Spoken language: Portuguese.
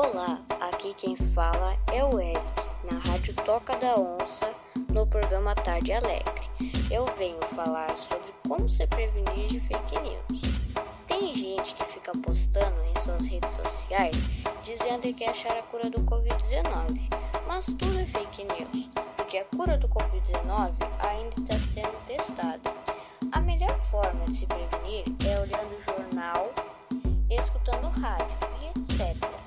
Olá, aqui quem fala é o Eric, na Rádio Toca da Onça, no programa Tarde Alegre. Eu venho falar sobre como se prevenir de fake news. Tem gente que fica postando em suas redes sociais dizendo que quer achar a cura do Covid-19, mas tudo é fake news, porque a cura do Covid-19 ainda está sendo testada. A melhor forma de se prevenir é olhando o jornal escutando rádio etc.